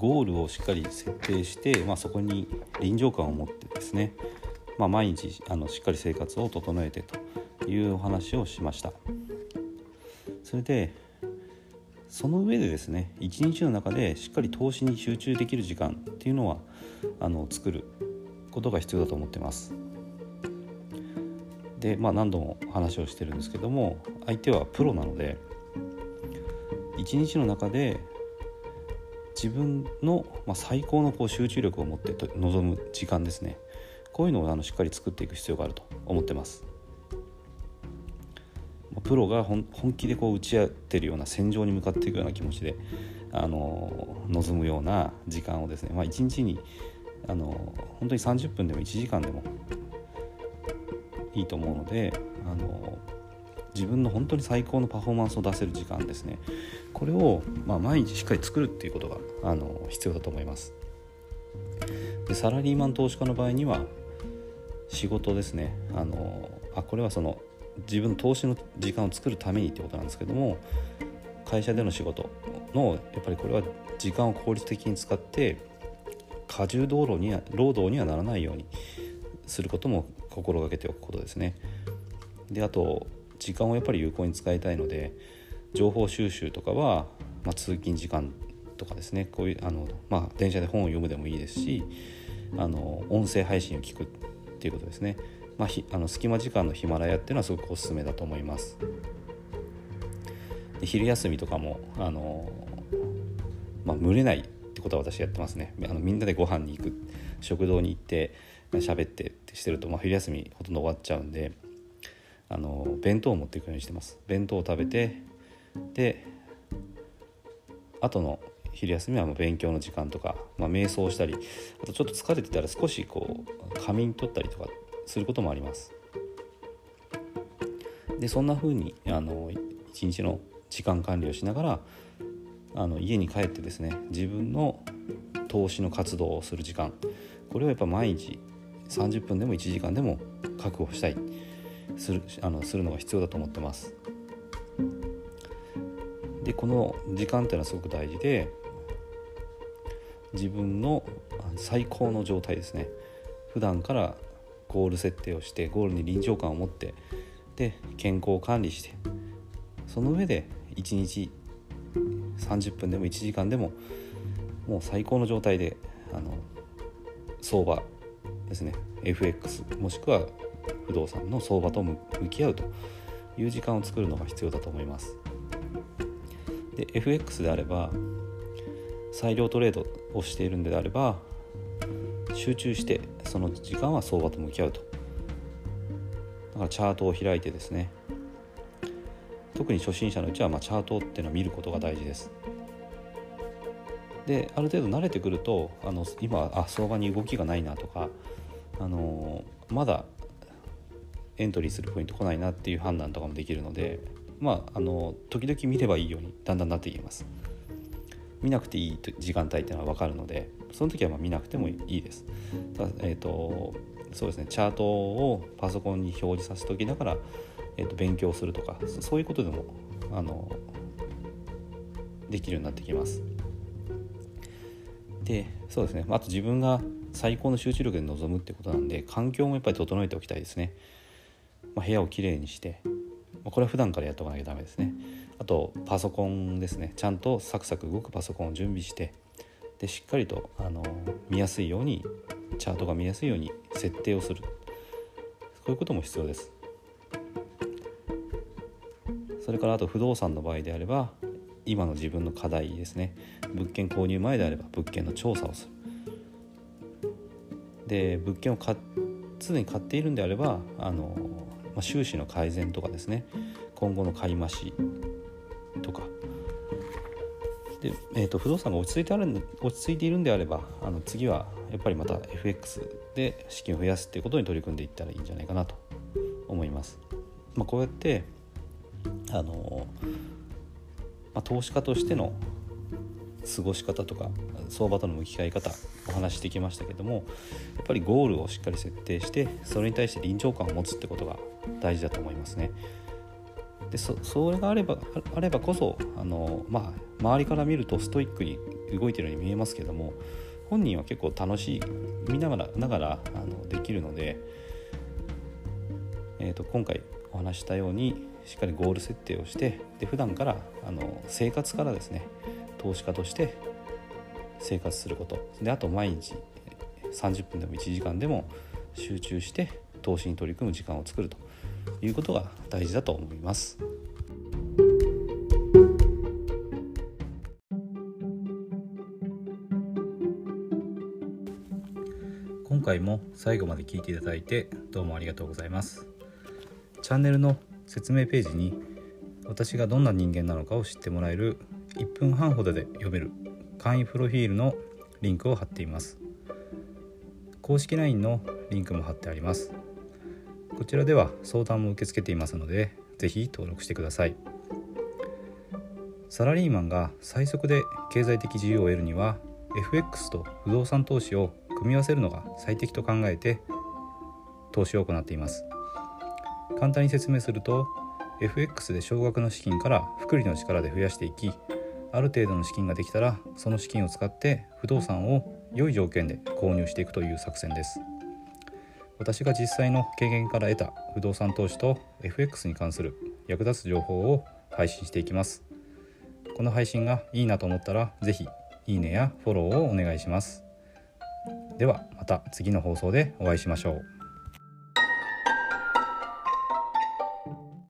ゴールをしっかり設定して、まあ、そこに臨場感を持ってですね、まあ、毎日あのしっかり生活を整えてというお話をしました。それでその上でですね一日の中でしっかり投資に集中できる時間っていうのはあの作ることが必要だと思ってます。でまあ何度も話をしてるんですけども相手はプロなので一日の中で自分の、ま、最高のこう集中力を持って臨む時間ですね。こういうのをあのしっかり作っていく必要があると思ってます。プロが本気でこう打ち合ってるような戦場に向かっていくような気持ちであの望むような時間をですね、まあ、1日にあの本当に30分でも1時間でもいいと思うのであの自分の本当に最高のパフォーマンスを出せる時間ですね。これを、まあ、毎日しっかり作るっていうことがあの必要だと思います。でサラリーマン投資家の場合には仕事ですね。あのあこれはその自分の投資の時間を作るためにってことなんですけども会社での仕事のやっぱりこれは時間を効率的に使って過重労働には労働にはならないようにすることも心がけておくことですね。であと時間をやっぱり有効に使いたいので情報収集とかは、まあ、通勤時間とかですねこういうあの、まあ、電車で本を読むでもいいですしあの音声配信を聞くっていうことですね。まあ、あの隙間時間のヒマラヤっていうのはすごくおすすめだと思います。で昼休みとかもあの、まあ、群れないってことは私やってますね。あのみんなでご飯に行く食堂に行って喋ってってしてると、まあ、昼休みほとんど終わっちゃうんであの弁当を持っていくようにしてます。弁当を食べてで後の昼休みはもう勉強の時間とか、まあ、瞑想したりあとちょっと疲れてたら少しこう仮眠取ったりとかすることもあります。でそんな風にあの一日の時間管理をしながらあの家に帰ってですね自分の投資の活動をする時間これをやっぱ毎日30分でも1時間でも確保したいするあのするのが必要だと思ってます。でこの時間っていうのはすごく大事で自分の最高の状態ですね普段からゴール設定をしてゴールに臨場感を持ってで健康を管理してその上で1日30分でも1時間でももう最高の状態であの相場ですね FX もしくは不動産の相場と向き合うという時間を作るのが必要だと思います。で FX であれば裁量トレードをしているんであれば集中してその時間は相場と向き合うと。だからチャートを開いてですね。特に初心者のうちはまあチャートっていうのを見ることが大事です。である程度慣れてくるとあの今あ相場に動きがないなとかあのまだエントリーするポイント来ないなっていう判断とかもできるのでまああの時々見ればいいようにだんだんなっていきます見なくていい時間帯っていうのは分かるのでその時はま見なくてもいいです。ただえーと、そうですねチャートをパソコンに表示させておきながら、えーと、勉強するとかそういうことでもあのできるようになってきます。でそうですねあと自分が最高の集中力で臨むってことなんで環境もやっぱり整えておきたいですね。まあ、部屋をきれいにしてこれは普段からやっておかなきゃダメですね。あとパソコンですね。ちゃんとサクサク動くパソコンを準備してでしっかりとあの見やすいようにチャートが見やすいように設定をする。そういうことも必要です。それからあと不動産の場合であれば今の自分の課題ですね。物件購入前であれば物件の調査をする。で物件を常に買っているんであればあの、まあ、収支の改善とかですね今後の買い増しとかで、えーと、不動産が落ち着いてある落ち着いているんであればあの次はやっぱりまた FX で資金を増やすっていうことに取り組んでいったらいいんじゃないかなと思います。まあ、こうやってあの、まあ、投資家としての過ごし方とか相場との向き合い方お話してきましたけどもやっぱりゴールをしっかり設定してそれに対して臨場感を持つってことが大事だと思いますね。でそそれがあればあればこそあの、まあ、周りから見るとストイックに動いてるように見えますけども本人は結構楽しい見ながらながらあのできるので、えーと、今回お話したようにしっかりゴール設定をしてで普段からあの生活からですね投資家として生活することであと毎日30分でも1時間でも集中して投資に取り組む時間を作るということが大事だと思います。今回も最後まで聞いていただいてどうもありがとうございます。チャンネルの説明ページに私がどんな人間なのかを知ってもらえる1分半ほどで読める簡易プロフィールのリンクを貼っています。公式 LINE のリンクも貼ってあります。こちらでは相談も受け付けていますので是非登録してください。サラリーマンが最速で経済的自由を得るには FX と不動産投資を組み合わせるのが最適と考えて投資を行っています。簡単に説明すると FX で少額の資金から複利の力で増やしていきある程度の資金ができたらその資金を使って不動産を良い条件で購入していくという作戦です。私が実際の経験から得た不動産投資と FX に関する役立つ情報を配信していきます。この配信がいいなと思ったら是非いいねやフォローをお願いします。ではまた次の放送でお会いしましょう。